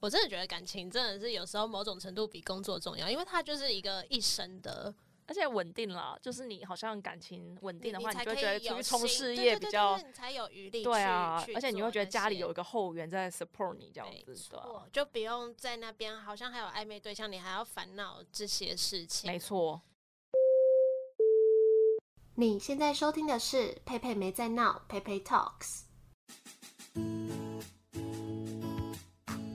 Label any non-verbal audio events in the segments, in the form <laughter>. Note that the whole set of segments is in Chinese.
我真的觉得感情真的是有时候某种程度比工作重要，因为它就是一个一生的。而且稳定了，就是你好像感情稳定的话，你，你就会觉得出去冲事业比较，才有余力。对啊，而且你会觉得家里有一个后援在 support 你这样子，对，就不用在那边好像还有暧昧对象，你还要烦恼这些事情。没错。你现在收听的是佩佩没在闹，佩佩 Talks。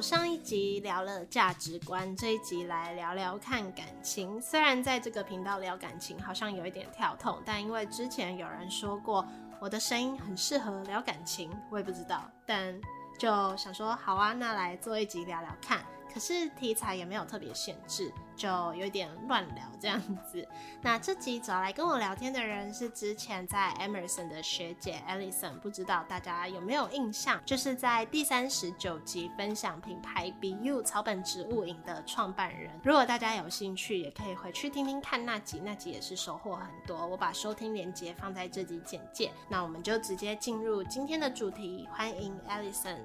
上一集聊了价值观，这一集来聊聊看感情。虽然在这个频道聊感情好像有一点跳痛，但因为之前有人说过我的声音很适合聊感情，我也不知道，但就想说好啊，那来做一集聊聊看。可是题材也没有特别限制。就有点乱聊这样子。那这集找来跟我聊天的人是之前在 Emerson 的学姐 Allison，不知道大家有没有印象？就是在第三十九集分享品牌 BU 草本植物营的创办人。如果大家有兴趣，也可以回去听听看那集，那集也是收获很多。我把收听连接放在这集简介。那我们就直接进入今天的主题，欢迎 Allison。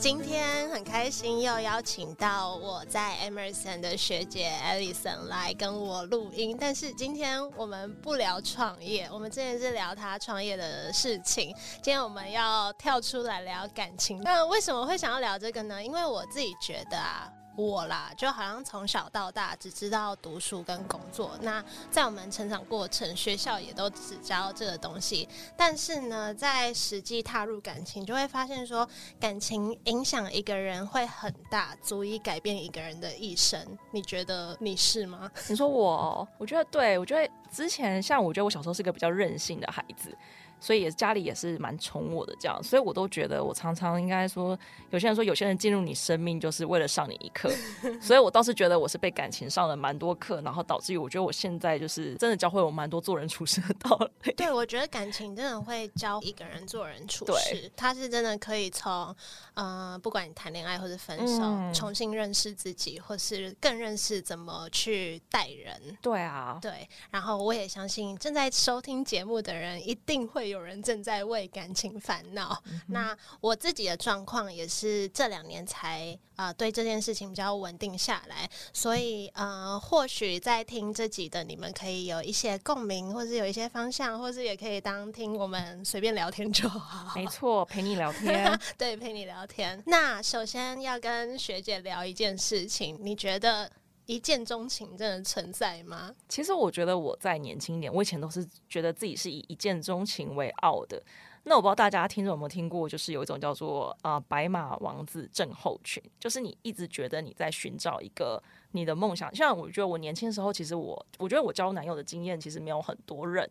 今天很开心又邀请到我在 Emerson 的学姐 Allison 来跟我录音，但是今天我们不聊创业，我们之前是聊他创业的事情，今天我们要跳出来聊感情。那为什么会想要聊这个呢？因为我自己觉得啊。我啦，就好像从小到大只知道读书跟工作。那在我们成长过程，学校也都只教这个东西。但是呢，在实际踏入感情，就会发现说，感情影响一个人会很大，足以改变一个人的一生。你觉得你是吗？你说我，我觉得对，我觉得之前像我觉得我小时候是个比较任性的孩子。所以也家里也是蛮宠我的这样，所以我都觉得我常常应该说，有些人说有些人进入你生命就是为了上你一课，<laughs> 所以我倒是觉得我是被感情上了蛮多课，然后导致于我觉得我现在就是真的教会我蛮多做人处事的道理。对，我觉得感情真的会教一个人做人处事，他是真的可以从呃，不管你谈恋爱或者分手，嗯，重新认识自己，或是更认识怎么去待人。对啊，对。然后我也相信正在收听节目的人一定会。有人正在为感情烦恼，嗯，那我自己的状况也是这两年才啊，呃，对这件事情比较稳定下来，所以呃，或许在听这集的你们可以有一些共鸣，或是有一些方向，或是也可以当听我们随便聊天就好。没错，陪你聊天，<laughs> 对，陪你聊天。那首先要跟学姐聊一件事情，你觉得？一见钟情真的存在吗？其实我觉得我在年轻一点，我以前都是觉得自己是以一见钟情为傲的。那我不知道大家听众有没有听过，就是有一种叫做啊、白马王子症候群，就是你一直觉得你在寻找一个你的梦想。像我觉得我年轻的时候，其实我我觉得我交男友的经验其实没有很多人，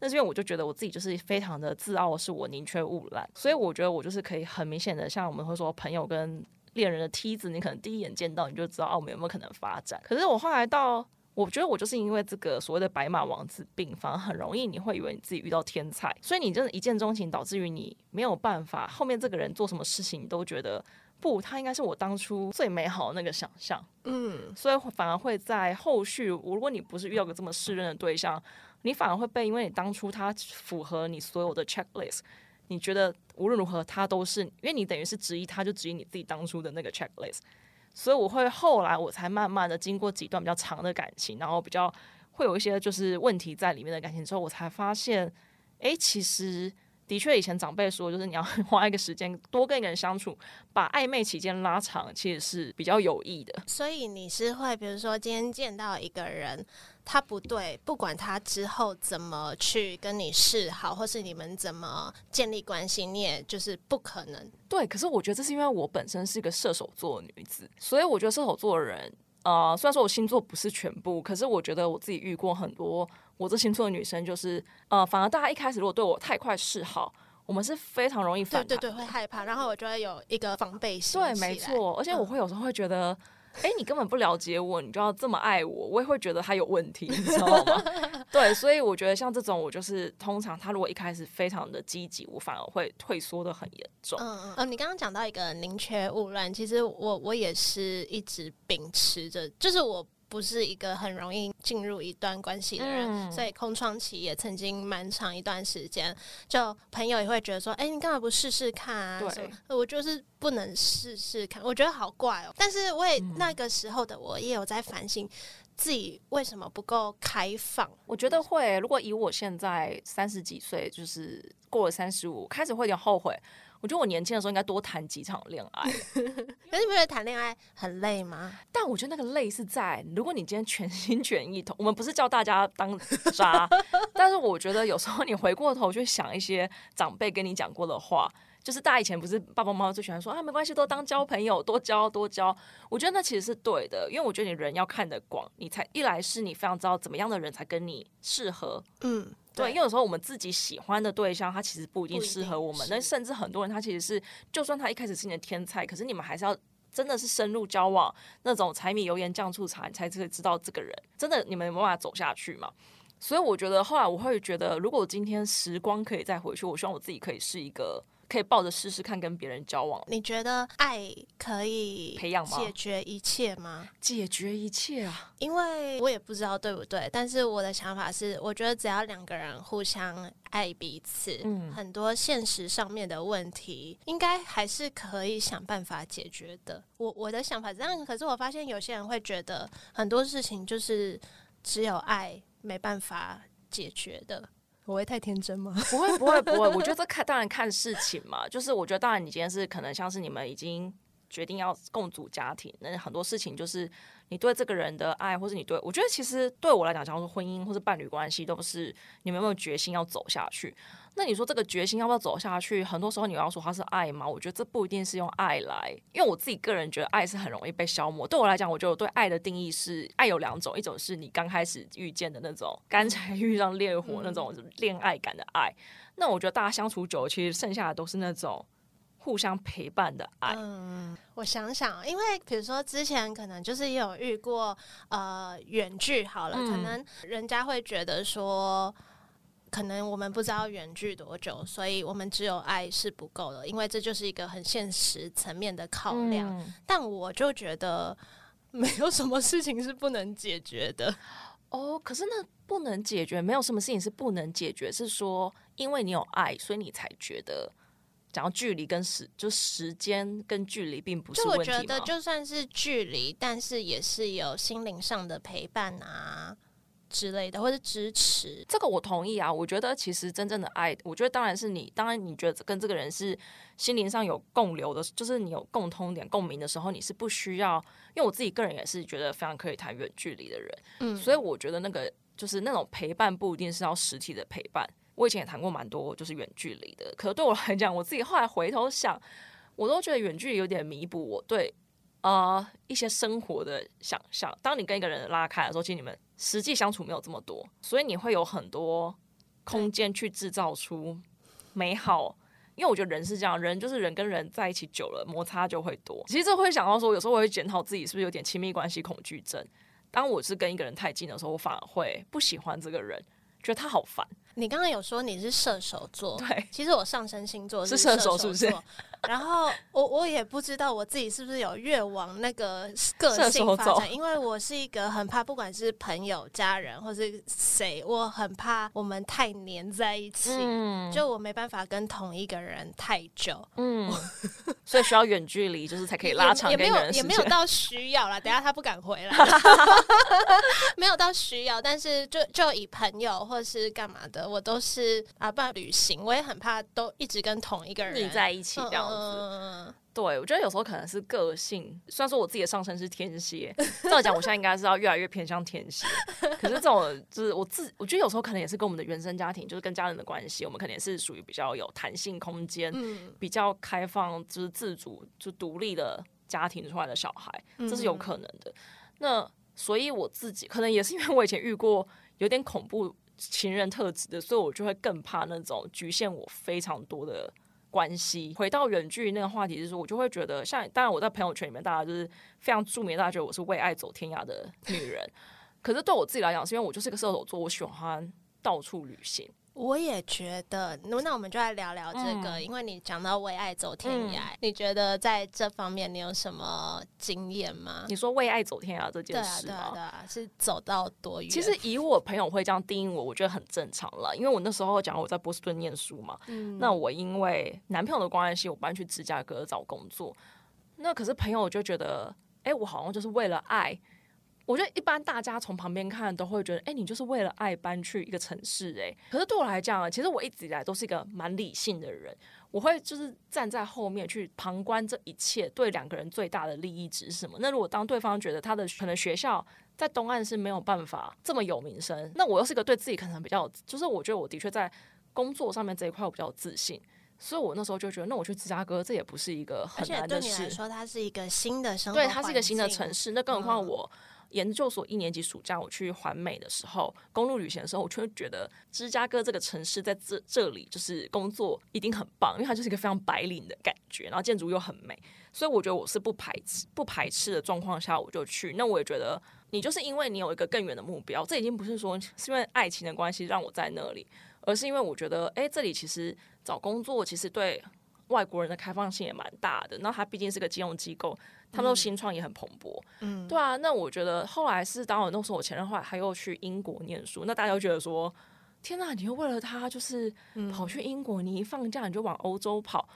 那是因为我就觉得我自己就是非常的自傲，是我宁缺毋滥，所以我觉得我就是可以很明显的，像我们会说朋友跟。恋人的梯子，你可能第一眼见到你就知道，哦，我们有没有可能发展？可是我后来到，我觉得我就是因为这个所谓的白马王子病，反而很容易你会以为你自己遇到天才，所以你真的一见钟情，导致于你没有办法，后面这个人做什么事情你都觉得不，他应该是我当初最美好的那个想象。嗯，所以反而会在后续，如果你不是遇到个这么适任的对象，你反而会被，因为你当初他符合你所有的 checklist。你觉得无论如何，他都是因为你等于是质疑他，就质疑你自己当初的那个 checklist。所以我会后来我才慢慢的经过几段比较长的感情，然后比较会有一些就是问题在里面的感情之后，我才发现，哎，其实。的确，以前长辈说，就是你要花一个时间多跟一个人相处，把暧昧期间拉长，其实是比较有益的。所以你是会，比如说今天见到一个人，他不对，不管他之后怎么去跟你示好，或是你们怎么建立关系，你也就是不可能。对，可是我觉得这是因为我本身是一个射手座的女子，所以我觉得射手座的人，呃，虽然说我星座不是全部，可是我觉得我自己遇过很多。我这星座的女生就是，呃，反而大家一开始如果对我太快示好，我们是非常容易反对对对，会害怕，然后我就会有一个防备心。对，没错，而且我会有时候会觉得。哎，你根本不了解我，你就要这么爱我，我也会觉得他有问题，你知道吗？<laughs> 对，所以我觉得像这种，我就是通常他如果一开始非常的积极，我反而会退缩的很严重。嗯嗯，你刚刚讲到一个宁缺毋滥，其实我我也是一直秉持着，就是我。不是一个很容易进入一段关系的人，嗯、所以空窗期也曾经蛮长一段时间。就朋友也会觉得说：“哎、欸，你干嘛不试试看啊？”对，我就是不能试试看，我觉得好怪哦。但是我也、嗯、那个时候的我也有在反省自己为什么不够开放。我觉得会，如果以我现在三十几岁，就是过了三十五，开始会有点后悔。我觉得我年轻的时候应该多谈几场恋爱。<laughs> 可是你不觉得谈恋爱很累吗？但我觉得那个累是在，如果你今天全心全意投，我们不是叫大家当渣，<laughs> 但是我觉得有时候你回过头去想一些长辈跟你讲过的话，就是大家以前不是爸爸妈妈最喜欢说啊，没关系，都当交朋友，多交多交。我觉得那其实是对的，因为我觉得你人要看得广，你才一来是你非常知道怎么样的人才跟你适合，嗯。对，因为有时候我们自己喜欢的对象，他其实不一定适合我们。那甚至很多人，他其实是，就算他一开始是你的天菜，可是你们还是要真的是深入交往，那种柴米油盐酱醋茶，你才会知道这个人真的你们有办法走下去嘛。所以我觉得后来我会觉得，如果今天时光可以再回去，我希望我自己可以是一个。可以抱着试试看跟别人交往。你觉得爱可以培养吗？解决一切吗？解决一切啊！因为我也不知道对不对，但是我的想法是，我觉得只要两个人互相爱彼此，嗯，很多现实上面的问题，应该还是可以想办法解决的。我我的想法是这样，可是我发现有些人会觉得很多事情就是只有爱没办法解决的。我会太天真吗？<laughs> 不会，不会，不会。我觉得这看当然看事情嘛，<laughs> 就是我觉得当然你今天是可能像是你们已经决定要共组家庭，那很多事情就是你对这个人的爱，或是你对我觉得其实对我来讲，假如说婚姻或是伴侣关系，都是你们有没有决心要走下去。那你说这个决心要不要走下去？很多时候你要说它是爱吗？我觉得这不一定是用爱来，因为我自己个人觉得爱是很容易被消磨。对我来讲，我觉得我对爱的定义是，爱有两种，一种是你刚开始遇见的那种干柴 <laughs> 遇上烈火那种恋爱感的爱。那我觉得大家相处久了，其实剩下的都是那种互相陪伴的爱。嗯，我想想，因为比如说之前可能就是也有遇过呃远距好了，可能人家会觉得说。可能我们不知道远距多久，所以我们只有爱是不够的，因为这就是一个很现实层面的考量。嗯、但我就觉得没有什么事情是不能解决的哦。可是那不能解决，没有什么事情是不能解决，是说因为你有爱，所以你才觉得，讲到距离跟时，就时间跟距离并不是问题？就我觉得就算是距离，但是也是有心灵上的陪伴啊。之类的，或者支持，这个我同意啊。我觉得其实真正的爱，我觉得当然是你，当然你觉得跟这个人是心灵上有共流的，就是你有共通点、共鸣的时候，你是不需要。因为我自己个人也是觉得非常可以谈远距离的人，嗯，所以我觉得那个就是那种陪伴不一定是要实体的陪伴。我以前也谈过蛮多就是远距离的，可是对我来讲，我自己后来回头想，我都觉得远距离有点弥补我对呃一些生活的想象。当你跟一个人拉开的时候，其实你们。实际相处没有这么多，所以你会有很多空间去制造出美好。因为我觉得人是这样，人就是人跟人在一起久了，摩擦就会多。其实这会想到说，有时候我会检讨自己是不是有点亲密关系恐惧症。当我是跟一个人太近的时候，我反而会不喜欢这个人，觉得他好烦。你刚刚有说你是射手座，对，其实我上升星座是射手，是不是？然后我我也不知道我自己是不是有越往那个个性发展，因为我是一个很怕，不管是朋友、家人或是谁，我很怕我们太黏在一起，嗯、就我没办法跟同一个人太久，嗯，所以需要远距离，就是才可以拉长。也没有也没有到需要啦，等下他不敢回来，<laughs> 没有到需要，但是就就以朋友或是干嘛的，我都是啊，不然旅行，我也很怕都一直跟同一个人腻在一起这样。嗯，对，我觉得有时候可能是个性。虽然说我自己的上升是天蝎，照讲我现在应该是要越来越偏向天蝎。可是这种就是我自，我觉得有时候可能也是跟我们的原生家庭，就是跟家人的关系，我们可能也是属于比较有弹性空间，嗯，比较开放，就是自主、就独立的家庭出来的小孩，这是有可能的。那所以我自己可能也是因为我以前遇过有点恐怖。情人特质的，所以我就会更怕那种局限我非常多的关系。回到远距那个话题，就是我就会觉得，像当然我在朋友圈里面，大家就是非常著名，大家觉得我是为爱走天涯的女人。可是对我自己来讲，是因为我就是个射手座，我喜欢到处旅行。我也觉得，那我们就来聊聊这个，嗯、因为你讲到为爱走天涯，嗯、你觉得在这方面你有什么经验吗？你说为爱走天涯这件事吗？对啊，对啊，是走到多远？其实以我朋友会这样定义我，我觉得很正常了，因为我那时候讲我在波士顿念书嘛，嗯、那我因为男朋友的关系，我搬去芝加哥找工作，那可是朋友就觉得，哎、欸，我好像就是为了爱。我觉得一般大家从旁边看都会觉得，哎、欸，你就是为了爱搬去一个城市，哎。可是对我来讲，其实我一直以来都是一个蛮理性的人，我会就是站在后面去旁观这一切，对两个人最大的利益值是什么？那如果当对方觉得他的可能学校在东岸是没有办法这么有名声，那我又是一个对自己可能比较，就是我觉得我的确在工作上面这一块我比较有自信，所以我那时候就觉得，那我去芝加哥这也不是一个很难的事。而且对你来说，它是一个新的生活，对，它是一个新的城市，那更何况我。嗯研究所一年级暑假，我去环美的时候，公路旅行的时候，我就会觉得芝加哥这个城市在这这里就是工作一定很棒，因为它就是一个非常白领的感觉，然后建筑又很美，所以我觉得我是不排斥不排斥的状况下我就去。那我也觉得你就是因为你有一个更远的目标，这已经不是说是因为爱情的关系让我在那里，而是因为我觉得哎，这里其实找工作其实对外国人的开放性也蛮大的。那它毕竟是个金融机构。他们都新创也很蓬勃，嗯，对啊。那我觉得后来是当我那时候我前任后来他又去英国念书，那大家就觉得说，天哪，你又为了他就是跑去英国，你一放假你就往欧洲跑。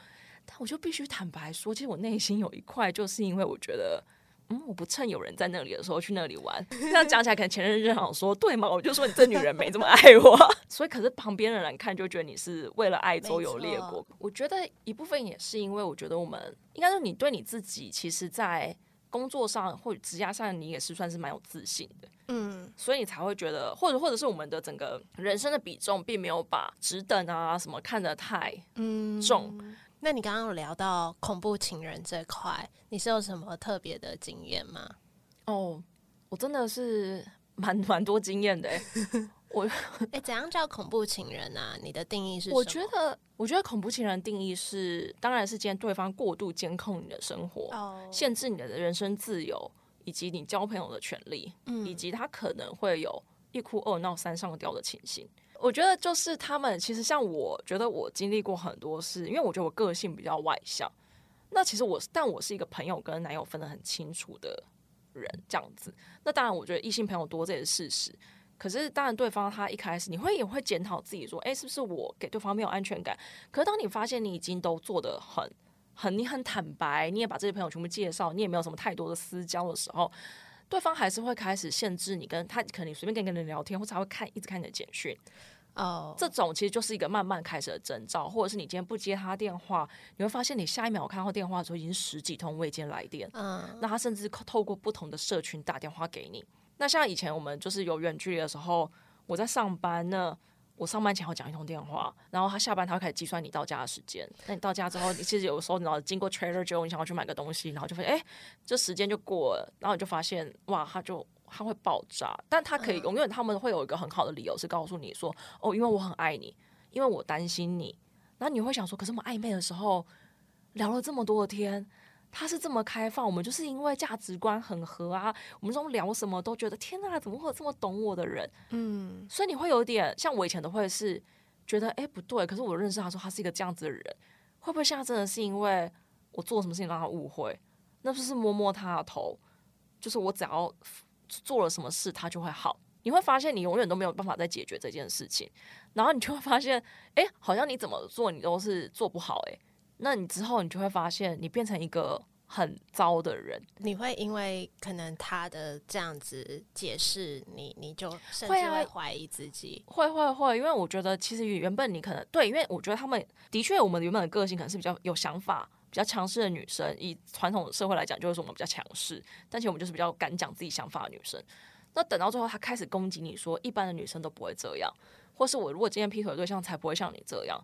但我就必须坦白说，其实我内心有一块就是因为我觉得。嗯，我不趁有人在那里的时候去那里玩。<laughs> 这样讲起来，可能前任就想说，对吗？我就说你这女人没这么爱我。<laughs> 所以，可是旁边的人看就觉得你是为了爱周游列国。我觉得一部分也是因为，我觉得我们应该说你对你自己，其实，在工作上或者职业上，你也是算是蛮有自信的。嗯，所以你才会觉得，或者或者是我们的整个人生的比重，并没有把职等啊什么看得太重。嗯那你刚刚有聊到恐怖情人这块，你是有什么特别的经验吗？哦，我真的是蛮 <laughs> 蛮多经验的。我哎、欸，怎样叫恐怖情人啊？你的定义是什么？我觉得，我觉得恐怖情人定义是，当然是见对方过度监控你的生活，哦、限制你的人身自由，以及你交朋友的权利，嗯、以及他可能会有一哭二闹三上吊的情形。我觉得就是他们，其实像我觉得我经历过很多事，因为我觉得我个性比较外向。那其实我，但我是一个朋友跟男友分得很清楚的人，这样子。那当然，我觉得异性朋友多这也是事实。可是，当然对方他一开始你会也会检讨自己，说，哎，是不是我给对方没有安全感？可是当你发现你已经都做得很很，你很坦白，你也把这些朋友全部介绍，你也没有什么太多的私交的时候，对方还是会开始限制你跟他，可能你随便跟一个人聊天，或者他会看一直看你的简讯。哦，oh. 这种其实就是一个慢慢开始的征兆，或者是你今天不接他电话，你会发现你下一秒看到电话的时候已经十几通未接来电。嗯，uh. 那他甚至透过不同的社群打电话给你。那像以前我们就是有远距离的时候，我在上班呢，我上班前要讲一通电话，然后他下班他会开始计算你到家的时间。那你到家之后，你其实有时候你要经过 Trader Joe，你想要去买个东西，然后就发现哎，这时间就过了，然后你就发现哇，他就。他会爆炸，但他可以永远，他们会有一个很好的理由是告诉你说：“哦，因为我很爱你，因为我担心你。”然后你会想说：“可是我们暧昧的时候聊了这么多天，他是这么开放，我们就是因为价值观很合啊，我们这种聊什么都觉得天哪，怎么会有这么懂我的人？”嗯，所以你会有点像我以前都会是觉得：“哎，不对。”可是我认识他说他是一个这样子的人，会不会现在真的是因为我做什么事情让他误会？那不是摸摸他的头，就是我只要。做了什么事，他就会好。你会发现，你永远都没有办法再解决这件事情，然后你就会发现，哎，好像你怎么做，你都是做不好。哎，那你之后，你就会发现，你变成一个很糟的人。你会因为可能他的这样子解释，你你就甚至会怀疑自己。会会会，因为我觉得其实原本你可能对，因为我觉得他们的确，我们原本的个性可能是比较有想法。比较强势的女生，以传统社会来讲，就是说我们比较强势，但其实我们就是比较敢讲自己想法的女生。那等到最后，她开始攻击你说，一般的女生都不会这样，或是我如果今天劈腿的对象才不会像你这样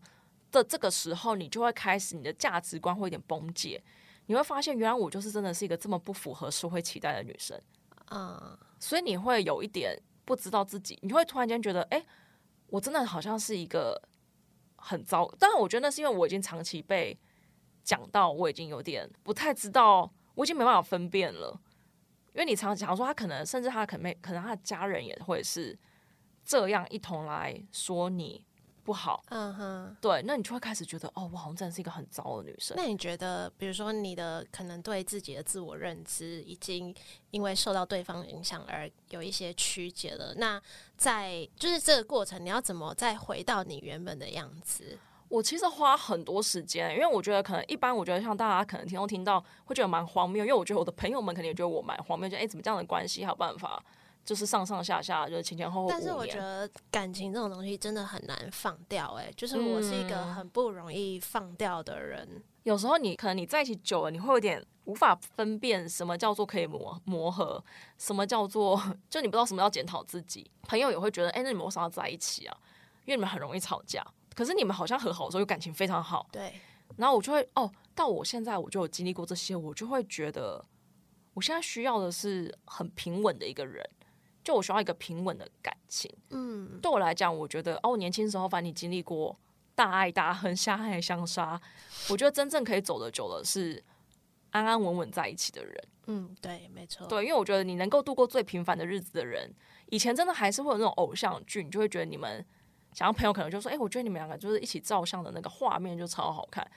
的这个时候，你就会开始你的价值观会有点崩解，你会发现原来我就是真的是一个这么不符合社会期待的女生啊，所以你会有一点不知道自己，你会突然间觉得，哎，我真的好像是一个很糟。当然，我觉得那是因为我已经长期被讲到，我已经有点不太知道，我已经没办法分辨了。因为你常常讲说他可能，甚至他可能可能他的家人也会是这样一同来说你。不好，嗯哼，对，那你就会开始觉得，哦，我好像真的是一个很糟的女生。那你觉得，比如说你的可能对自己的自我认知已经因为受到对方影响而有一些曲解了，那在就是这个过程，你要怎么再回到你原本的样子？我其实花很多时间，因为我觉得可能一般，我觉得像大家可能听都听到，会觉得蛮荒谬，因为我觉得我的朋友们肯定也觉得我蛮荒谬，就哎，怎么这样的关系还有办法？就是上上下下，就是前前后后。但是我觉得感情这种东西真的很难放掉，欸，哎，就是我是一个很不容易放掉的人。嗯，有时候你可能你在一起久了，你会有点无法分辨什么叫做可以磨磨合，什么叫做就你不知道什么叫检讨自己。朋友也会觉得，哎，欸，那你们为什么要在一起啊？因为你们很容易吵架，可是你们好像和好的时候又感情非常好。对。然后我就会哦，到我现在我就有经历过这些，我就会觉得我现在需要的是很平稳的一个人。就我需要一个平稳的感情，嗯，对我来讲，我觉得哦，我年轻时候反正你经历过大爱大恨、相爱相杀，我觉得真正可以走得久的是安安稳稳在一起的人。嗯，对，没错，对，因为我觉得你能够度过最平凡的日子的人，以前真的还是会有那种偶像剧，你就会觉得你们想要朋友可能就说，哎，我觉得你们两个就是一起照相的那个画面就超好看，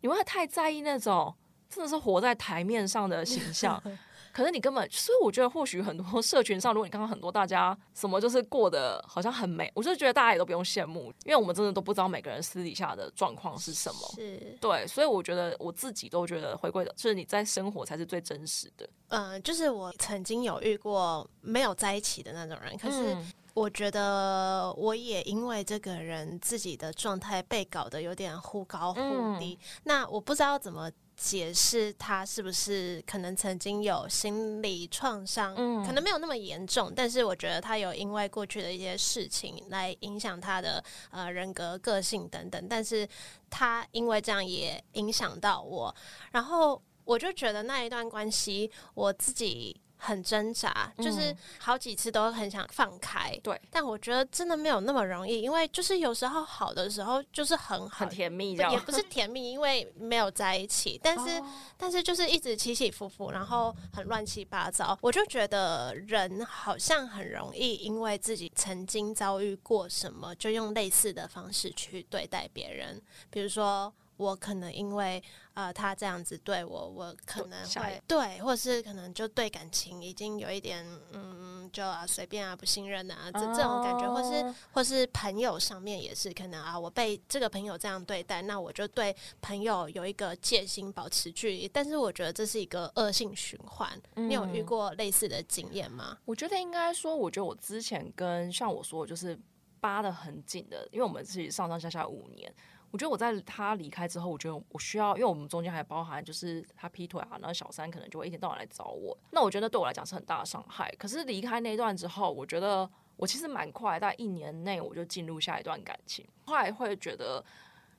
你会太在意那种真的是活在台面上的形象。<laughs> 可是你根本，所以我觉得或许很多社群上，如果你看到很多大家什么就是过得好像很美，我就觉得大家也都不用羡慕，因为我们真的都不知道每个人私底下的状况是什么。是，对，所以我觉得我自己都觉得回归的，就是你在生活才是最真实的。嗯，就是我曾经有遇过没有在一起的那种人，可是我觉得我也因为这个人自己的状态被搞得有点忽高忽低，嗯、那我不知道怎么。解释他是不是可能曾经有心理创伤，嗯，可能没有那么严重，但是我觉得他有因为过去的一些事情来影响他的呃人格、个性等等，但是他因为这样也影响到我，然后我就觉得那一段关系我自己。很挣扎，就是好几次都很想放开，对，但我觉得真的没有那么容易，因为就是有时候好的时候就是很好，很甜蜜，也不是甜蜜，因为没有在一起，但是、哦、但是就是一直起起伏伏，然后很乱七八糟。我就觉得人好像很容易因为自己曾经遭遇过什么，就用类似的方式去对待别人，比如说。我可能因为呃他这样子对我，我可能会对，或者是可能就对感情已经有一点嗯，就啊随便啊不信任啊这这种感觉，或是或是朋友上面也是可能啊，我被这个朋友这样对待，那我就对朋友有一个戒心，保持距离。但是我觉得这是一个恶性循环。你有遇过类似的经验吗？我觉得应该说，我觉得我之前跟像我说的就是扒的很紧的，因为我们是上上下下五年。我觉得我在他离开之后，我觉得我需要，因为我们中间还包含就是他劈腿啊，然后小三可能就会一天到晚来找我。那我觉得对我来讲是很大的伤害。可是离开那段之后，我觉得我其实蛮快，在一年内我就进入下一段感情。后来会觉得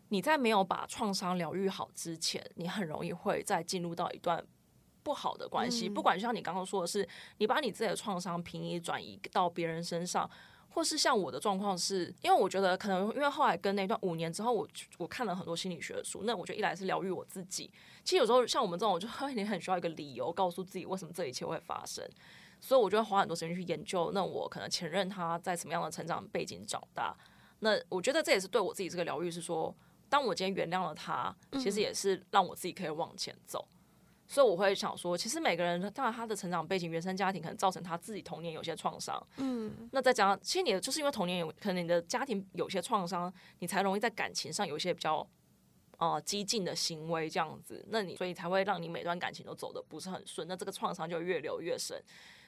你在没有把创伤疗愈好之前，你很容易会再进入到一段不好的关系。不管像你刚刚说的是，你把你自己的创伤平移转移到别人身上。或是像我的状况是，因为我觉得可能因为后来跟那段五年之后，我我看了很多心理学的书，那我觉得一来是疗愈我自己，其实有时候像我们这种，我就 <laughs> 你很需要一个理由告诉自己为什么这一切会发生，所以我就会花很多时间去研究，那我可能前任他在什么样的成长背景长大，那我觉得这也是对我自己这个疗愈，是说当我今天原谅了他，其实也是让我自己可以往前走。所以我会想说，其实每个人当然他的成长背景、原生家庭可能造成他自己童年有些创伤。嗯，那再加上，其实你就是因为童年有可能你的家庭有些创伤，你才容易在感情上有一些比较呃激进的行为这样子。那你所以才会让你每段感情都走得不是很顺，那这个创伤就越留越深。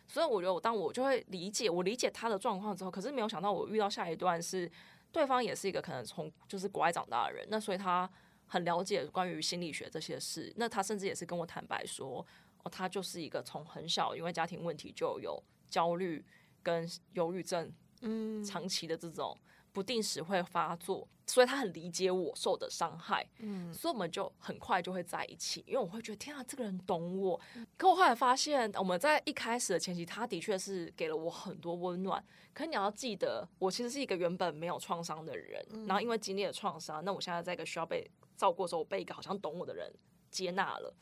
所以我觉得，我当我就会理解，我理解他的状况之后，可是没有想到我遇到下一段是对方也是一个可能从就是国外长大的人，那所以他。很了解关于心理学这些事，那他甚至也是跟我坦白说，哦，他就是一个从很小因为家庭问题就有焦虑跟忧郁症，嗯，长期的这种不定时会发作，所以他很理解我受的伤害，嗯，所以我们就很快就会在一起，因为我会觉得天啊，这个人懂我。可我后来发现，我们在一开始的前期，他的确是给了我很多温暖。可你要记得，我其实是一个原本没有创伤的人，然后因为经历了创伤，那我现在在一个需要被照顾的时候，我被一个好像懂我的人接纳了。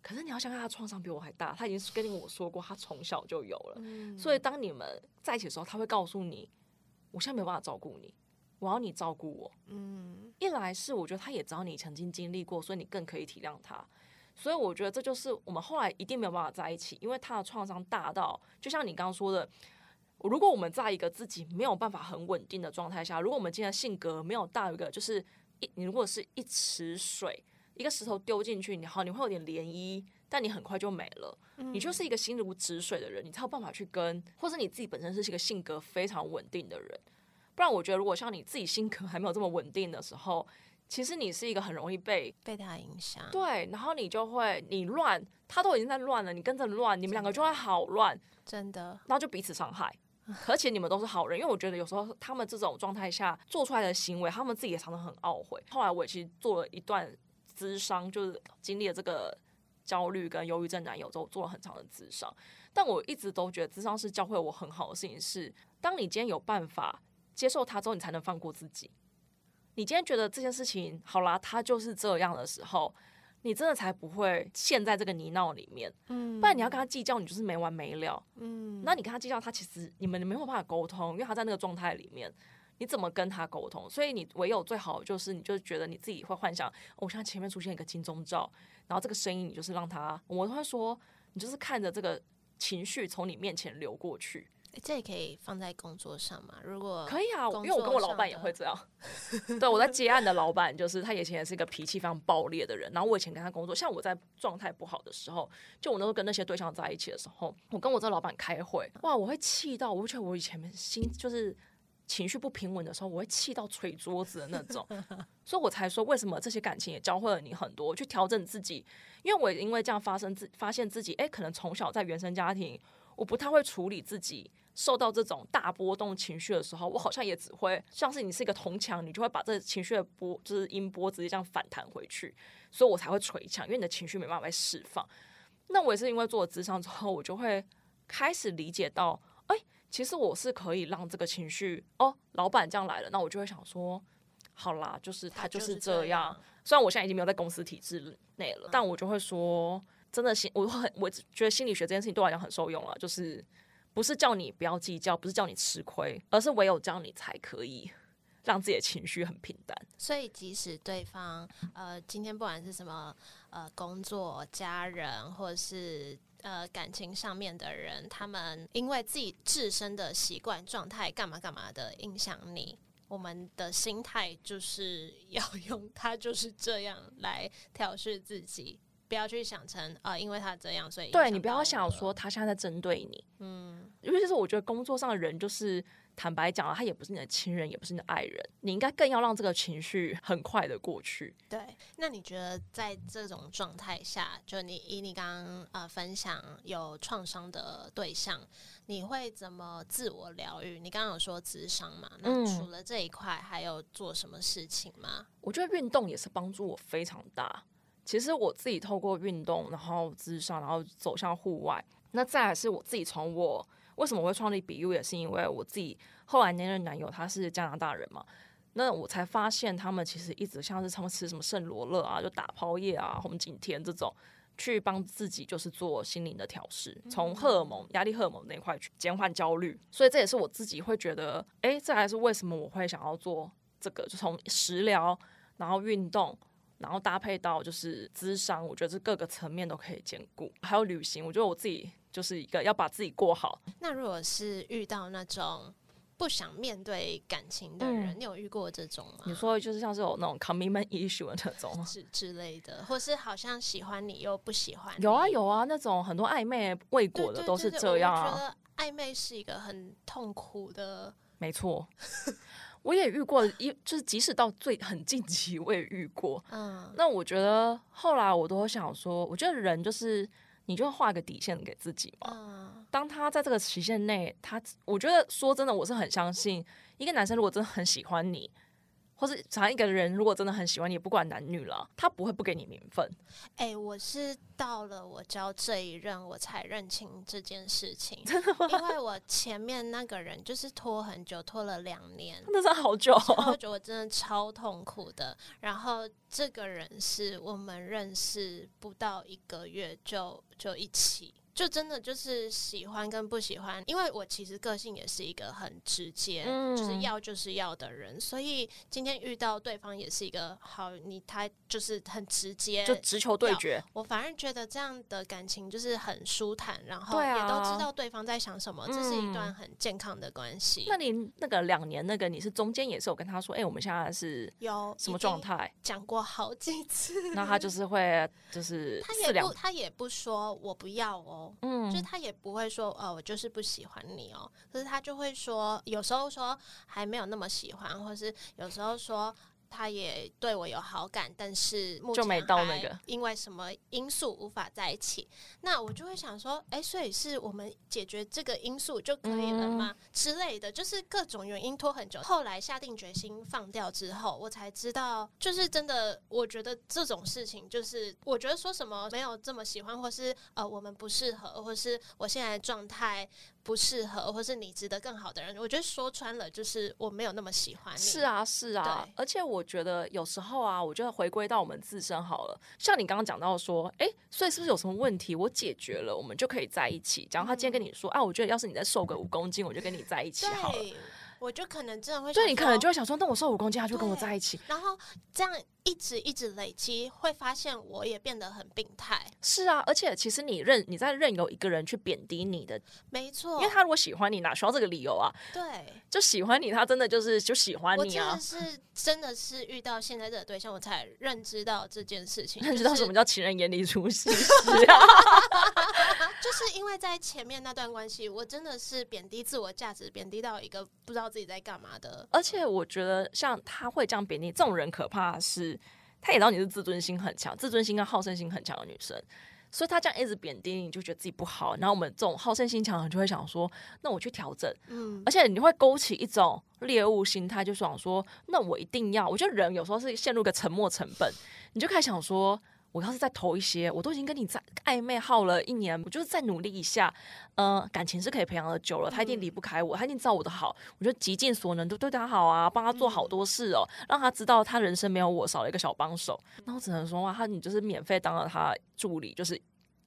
可是你要想想，他的创伤比我还大，他已经跟我说过，他从小就有了。嗯、所以当你们在一起的时候，他会告诉你，我现在没有办法照顾你，我要你照顾我。嗯，一来是我觉得他也知道你曾经经历过，所以你更可以体谅他。所以我觉得这就是我们后来一定没有办法在一起，因为他的创伤大到，就像你刚刚说的，如果我们在一个自己没有办法很稳定的状态下，如果我们今天性格没有大一个，就是一你如果是一池水。一个石头丢进去，你好，你会有点涟漪，但你很快就没了。嗯、你就是一个心如止水的人，你才有办法去跟，或者你自己本身是一个性格非常稳定的人。不然，我觉得如果像你自己性格还没有这么稳定的时候，其实你是一个很容易被被他影响。对，然后你就会你乱，他都已经在乱了，你跟着乱，你们两个就会好乱，真的，然后就彼此伤害。而且你们都是好人，因为我觉得有时候他们这种状态下做出来的行为，他们自己也常常很懊悔。后来我其实做了一段。咨商就是经历了这个焦虑跟忧郁症男友之后，做了很长的咨商。但我一直都觉得咨商是教会我很好的事情是，当你今天有办法接受他之后，你才能放过自己。你今天觉得这件事情好啦，他就是这样的时候，你真的才不会陷在这个泥淖里面。嗯，不然你要跟他计较，你就是没完没了。嗯，那你跟他计较，他其实你们没有办法沟通，因为他在那个状态里面。你怎么跟他沟通？所以你唯有最好就是，你就觉得你自己会幻想，我现在前面出现一个金钟罩，然后这个声音，你就是让他，我会说，你就是看着这个情绪从你面前流过去。欸，这也可以放在工作上嘛？如果可以啊，因为我跟我老板也会这样。<laughs> 对，我在接案的老板就是他以前也是一个脾气非常暴烈的人，然后我以前跟他工作，像我在状态不好的时候，就我那时候跟那些对象在一起的时候，我跟我这个老板开会，哇，我会气到，我觉得我以前心就是。情绪不平稳的时候，我会气到捶桌子的那种，<laughs> 所以我才说为什么这些感情也教会了你很多，去调整自己。因为我也因为这样发生自发现自己，哎，可能从小在原生家庭，我不太会处理自己受到这种大波动情绪的时候，我好像也只会像是你是一个铜墙，你就会把这情绪的波就是音波直接这样反弹回去，所以我才会捶墙，因为你的情绪没办法被释放。那我也是因为做了咨商之后，我就会开始理解到，哎。其实我是可以让这个情绪哦，老板这样来了，那我就会想说，好啦，就是他就是这样。虽然我现在已经没有在公司体制内了，嗯、但我就会说，真的心，我很我觉得心理学这件事情对我来讲很受用了，就是不是叫你不要计较，不是叫你吃亏，而是唯有这样你才可以让自己的情绪很平淡。所以即使对方呃今天不管是什么呃工作、家人或是。呃，感情上面的人，他们因为自己自身的习惯状态，干嘛干嘛的影响你。我们的心态就是要 <laughs> 用他就是这样来调试自己，不要去想成啊、呃，因为他这样，所以对你不要想说他现在在针对你。嗯，尤其是我觉得工作上的人就是。坦白讲了，他也不是你的亲人，也不是你的爱人，你应该更要让这个情绪很快的过去。对，那你觉得在这种状态下，就你以你刚刚呃分享有创伤的对象，你会怎么自我疗愈？你刚刚有说智商嘛？那除了这一块，还有做什么事情吗？嗯，我觉得运动也是帮助我非常大。其实我自己透过运动，然后咨商，然后走向户外。那再来是我自己从我。为什么我会创立 BEYOU？也是因为我自己后来那任男友他是加拿大人嘛，那我才发现他们其实一直像是他们吃什么圣罗勒啊，就打抛叶啊、红景天这种，去帮自己就是做心灵的调试，从荷尔蒙、压力荷尔蒙那块去减缓焦虑。所以这也是我自己会觉得，哎，这还是为什么我会想要做这个，就从食疗，然后运动，然后搭配到就是咨商，我觉得这各个层面都可以兼顾。还有旅行，我觉得我自己。就是一个要把自己过好。那如果是遇到那种不想面对感情的人，嗯、你有遇过这种吗？你说就是像是有那种 commitment issue 的那种之之类的，或是好像喜欢你又不喜欢你？有啊有啊，那种很多暧昧未果的都是这样啊。我觉得暧昧是一个很痛苦的。没错，<laughs> 我也遇过，一就是即使到最很近期，我也遇过。嗯，那我觉得后来我都想说，我觉得人就是。你就画个底线给自己嘛。嗯当他在这个期限内，他我觉得说真的，我是很相信一一个男生如果真的很喜欢你。或是常一个人，如果真的很喜欢你，不管男女了，他不会不给你名分。哎、欸，我是到了我交这一任，我才认清这件事情。真的吗？因为我前面那个人就是拖很久，拖了两年，真的是好久。我觉得我真的超痛苦的。然后这个人是我们认识不到一个月就就一起。就真的就是喜欢跟不喜欢，因为我其实个性也是一个很直接，嗯、就是要就是要的人，所以今天遇到对方也是一个好，你他就是很直接，就直球对决。我反而觉得这样的感情就是很舒坦，然后也都知道对方在想什么，啊、这是一段很健康的关系。那你那个两年那个你是中间也是有跟他说，哎、欸，我们现在是有什么状态？讲过好几次，那他就是会就是他也不他也不说我不要哦。嗯，就是他也不会说，哦，我就是不喜欢你哦。可是他就会说，有时候说还没有那么喜欢，或是有时候说。他也对我有好感，但是目前就没到那个，因为什么因素无法在一起。那我就会想说，哎，所以是我们解决这个因素就可以了吗？嗯、之类的，就是各种原因拖很久。后来下定决心放掉之后，我才知道，就是真的，我觉得这种事情，就是我觉得说什么没有这么喜欢，或是呃我们不适合，或是我现在的状态。不适合，或是你值得更好的人，我觉得说穿了就是我没有那么喜欢你。是啊，是啊，而且我觉得有时候啊，我觉得回归到我们自身好了。像你刚刚讲到说，哎、欸，所以是不是有什么问题，我解决了，我们就可以在一起？假如他今天跟你说，嗯、啊，我觉得要是你再瘦个五公斤，我就跟你在一起好了。我就可能真的会，对，你可能就会想说，那我瘦五公斤，他就跟我在一起，然后这样一直一直累积，会发现我也变得很病态。是啊，而且其实你任你在任由一个人去贬低你的，没错，因为他如果喜欢你，哪需要这个理由啊？对，就喜欢你，他真的就是就喜欢你啊。我真的是真的是遇到现在这个对象，我才认知到这件事情，<laughs> 认知道什么叫情人眼里出西施啊。<laughs> 就是因为在前面那段关系，我真的是贬低自我价值，贬低到一个不知道自己在干嘛的。而且我觉得，像他会这样贬低这种人，可怕的是，他也知道你是自尊心很强、自尊心跟好胜心很强的女生，所以他这样一直贬低你，就觉得自己不好。然后我们这种好胜心强的人就会想说，那我去调整。嗯，而且你会勾起一种猎物心态，就想说，那我一定要。我觉得人有时候是陷入个沉默成本，你就开始想说。我要是再投一些，我都已经跟你在暧昧耗了一年，我就是再努力一下，呃，感情是可以培养的久了，他一定离不开我，他一定知道我的好，我就极尽所能都对他好啊，帮他做好多事哦，让他知道他人生没有我少了一个小帮手。那我只能说哇，他你就是免费当了他助理，就是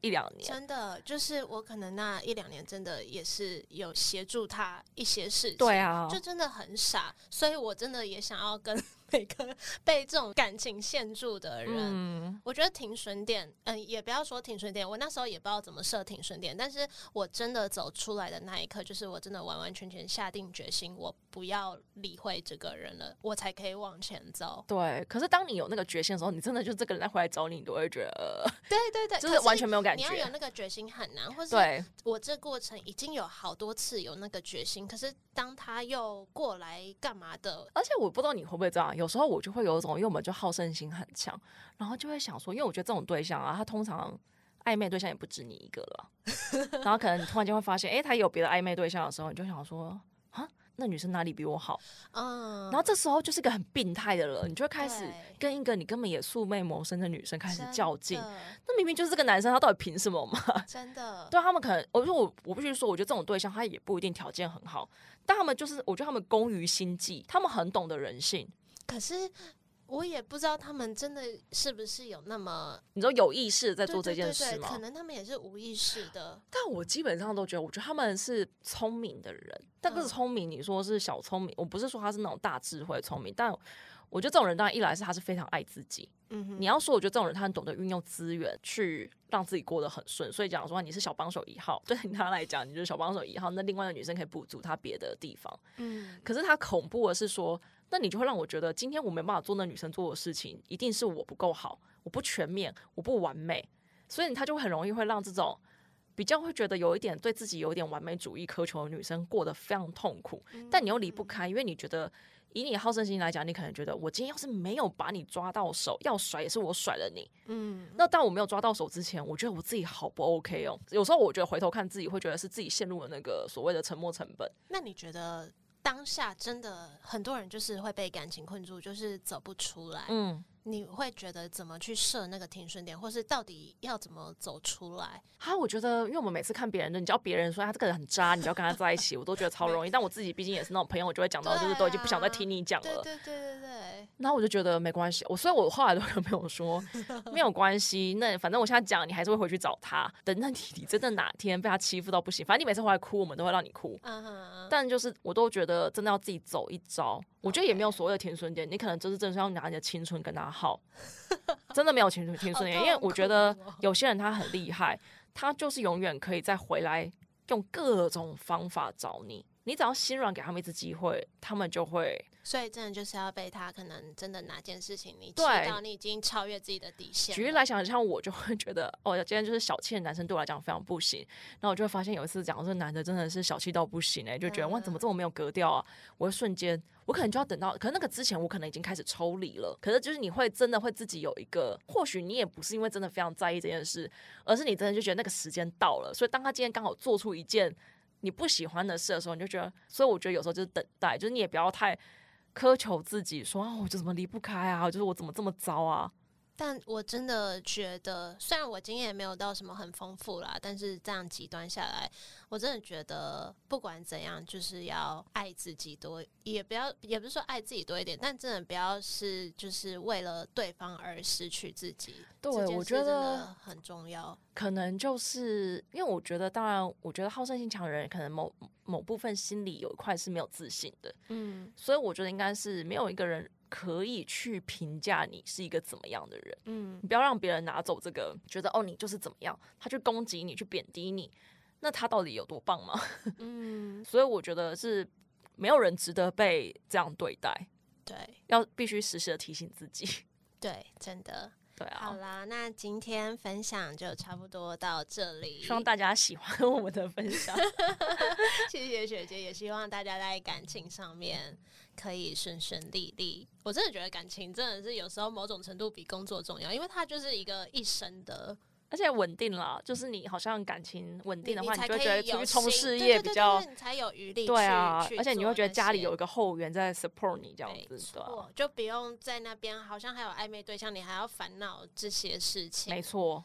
一两年，真的就是我可能那一两年真的也是有协助他一些事情，对啊，就真的很傻，所以我真的也想要跟。每个被这种感情限住的人，嗯、我觉得停损点，嗯，也不要说停损点。我那时候也不知道怎么设停损点，但是我真的走出来的那一刻，就是我真的完完全全下定决心，我不要理会这个人了，我才可以往前走。对，可是当你有那个决心的时候，你真的就这个人再回来找你，你都会觉得，对对对，<laughs> 就是完全没有感觉。你要有那个决心很难，或者是我这过程已经有好多次有那个决心，可是当他又过来干嘛的？而且我不知道你会不会这样。有时候我就会有一种，因为我们就好胜心很强，然后就会想说，因为我觉得这种对象啊，他通常暧昧对象也不止你一个了，然后可能你突然间会发现，哎、欸，他有别的暧昧对象的时候，你就想说，啊，那女生哪里比我好？嗯，然后这时候就是一个很病态的人，你就会开始跟一个你根本也素昧谋生的女生开始较劲，那明明就是这个男生，他到底凭什么嘛？<laughs> 真的，对他们可能，我说我我必须说，我觉得这种对象他也不一定条件很好，但他们就是，我觉得他们工于心计，他们很懂得人性。可是我也不知道他们真的是不是有那么，你说有意识在做这件事吗？对对对对，可能他们也是无意识的。但我基本上都觉得，我觉得他们是聪明的人。但不是聪明，你说是小聪明，我不是说他是那种大智慧聪明。但我觉得这种人当然一来是他是非常爱自己。嗯哼，你要说我觉得这种人他很懂得运用资源去让自己过得很顺。所以讲说你是小帮手一号，<laughs> 对他来讲你就是小帮手一号，那另外的女生可以补足他别的地方。嗯，可是他恐怖的是说。那你就会让我觉得，今天我没办法做那女生做的事情，一定是我不够好，我不全面，我不完美，所以他就很容易会让这种比较会觉得有一点对自己有一点完美主义苛求的女生过得非常痛苦。但你又离不开，因为你觉得以你好胜心来讲，你可能觉得我今天要是没有把你抓到手，要甩也是我甩了你。嗯，那当我没有抓到手之前，我觉得我自己好不 OK 哦。有时候我觉得回头看自己，会觉得是自己陷入了那个所谓的沉没成本。那你觉得？当下真的很多人就是会被感情困住，就是走不出来。嗯。你会觉得怎么去设那个停损点，或是到底要怎么走出来？哈，我觉得，因为我们每次看别人的，你叫别人说他这个人很渣，你就要跟他在一起，我都觉得超容易。<laughs> 但我自己毕竟也是那种朋友，我就会讲到，就是都已经不想再听你讲了。对对对对对。然后我就觉得没关系，我所以，我后来都跟朋友说没有关系。那反正我现在讲，你还是会回去找他。等那你你真的哪天被他欺负到不行，反正你每次回来哭，我们都会让你哭。但就是我都觉得真的要自己走一遭。我觉得也没有所谓的停损点，你可能就是真的是要拿你的青春跟他耗，<laughs> 真的没有停损停损点，因为我觉得有些人他很厉害，他就是永远可以再回来用各种方法找你，你只要心软给他们一次机会，他们就会。所以真的就是要被他可能真的哪件事情你知道你已经超越自己的底线。举例来讲，像我就会觉得哦，今天就是小气的男生对我来讲非常不行。然后我就会发现有一次讲这个男的真的是小气到不行哎、欸，就觉得哇怎么这么没有格调啊！我会瞬间我可能就要等到，可能那个之前我可能已经开始抽离了。可是就是你会真的会自己有一个，或许你也不是因为真的非常在意这件事，而是你真的就觉得那个时间到了。所以当他今天刚好做出一件你不喜欢的事的时候，你就觉得，所以我觉得有时候就是等待，就是你也不要太。苛求自己说啊，我就怎么离不开啊？就是我怎么这么糟啊？但我真的觉得，虽然我经验也没有到什么很丰富啦，但是这样极端下来，我真的觉得不管怎样，就是要爱自己多，也不要，也不是说爱自己多一点，但真的不要是就是为了对方而失去自己。对，我觉得很重要。可能就是因为我觉得，当然，我觉得好胜心强的人，可能某某部分心里有一块是没有自信的。嗯，所以我觉得应该是没有一个人。可以去评价你是一个怎么样的人，嗯，你不要让别人拿走这个，觉得哦你就是怎么样，他去攻击你，去贬低你，那他到底有多棒吗？<laughs> 嗯，所以我觉得是没有人值得被这样对待，对，要必须时时的提醒自己，<laughs> 对，真的。对啊，好啦，那今天分享就差不多到这里，希望大家喜欢我们的分享。<laughs> 谢谢学姐，也希望大家在感情上面可以顺顺利利。我真的觉得感情真的是有时候某种程度比工作重要，因为它就是一个一生的。而且稳定了，就是你好像感情稳定的话，你，你就会觉得出去冲事业比较，才有余力。对啊，而且你会觉得家里有一个后援在 support 你这样子，对，就不用在那边好像还有暧昧对象，你还要烦恼这些事情。没错。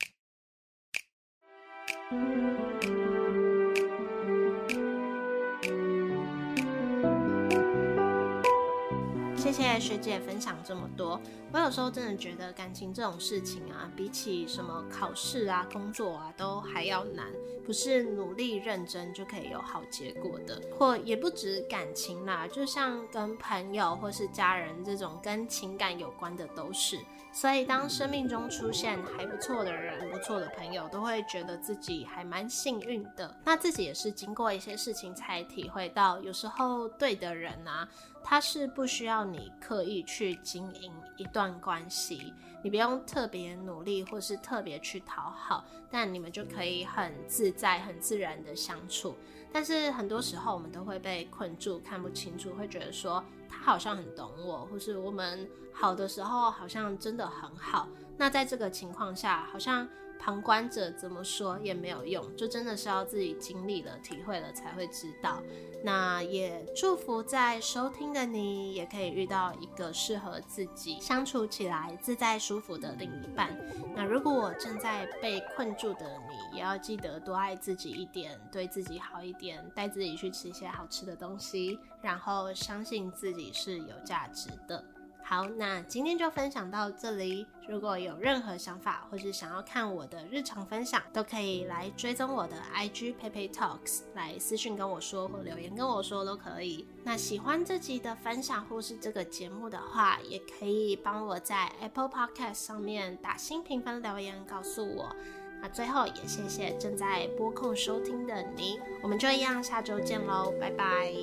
谢谢学姐分享这么多。我有时候真的觉得感情这种事情啊，比起什么考试啊、工作啊，都还要难。不是努力认真就可以有好结果的，或也不止感情啦，就像跟朋友或是家人这种跟情感有关的都是。所以当生命中出现还不错的人、不错的朋友，都会觉得自己还蛮幸运的。那自己也是经过一些事情才体会到，有时候对的人啊。他是不需要你刻意去经营一段关系，你不用特别努力或是特别去讨好，但你们就可以很自在、很自然的相处。但是很多时候我们都会被困住，看不清楚，会觉得说他好像很懂我，或是我们好的时候好像真的很好。那在这个情况下，好像。旁观者怎么说也没有用，就真的是要自己经历了、体会了才会知道。那也祝福在收听的你，也可以遇到一个适合自己相处起来自在舒服的另一半。那如果我正在被困住的你，也要记得多爱自己一点，对自己好一点，带自己去吃一些好吃的东西，然后相信自己是有价值的。好，那今天就分享到这里。如果有任何想法，或是想要看我的日常分享，都可以来追踪我的 IG Peipei Talks，来私讯跟我说，或留言跟我说都可以。那喜欢这集的分享或是这个节目的话，也可以帮我在 Apple Podcast 上面打新评分留言告诉我。那最后也谢谢正在播控收听的你，我们就一样下周见喽，拜拜。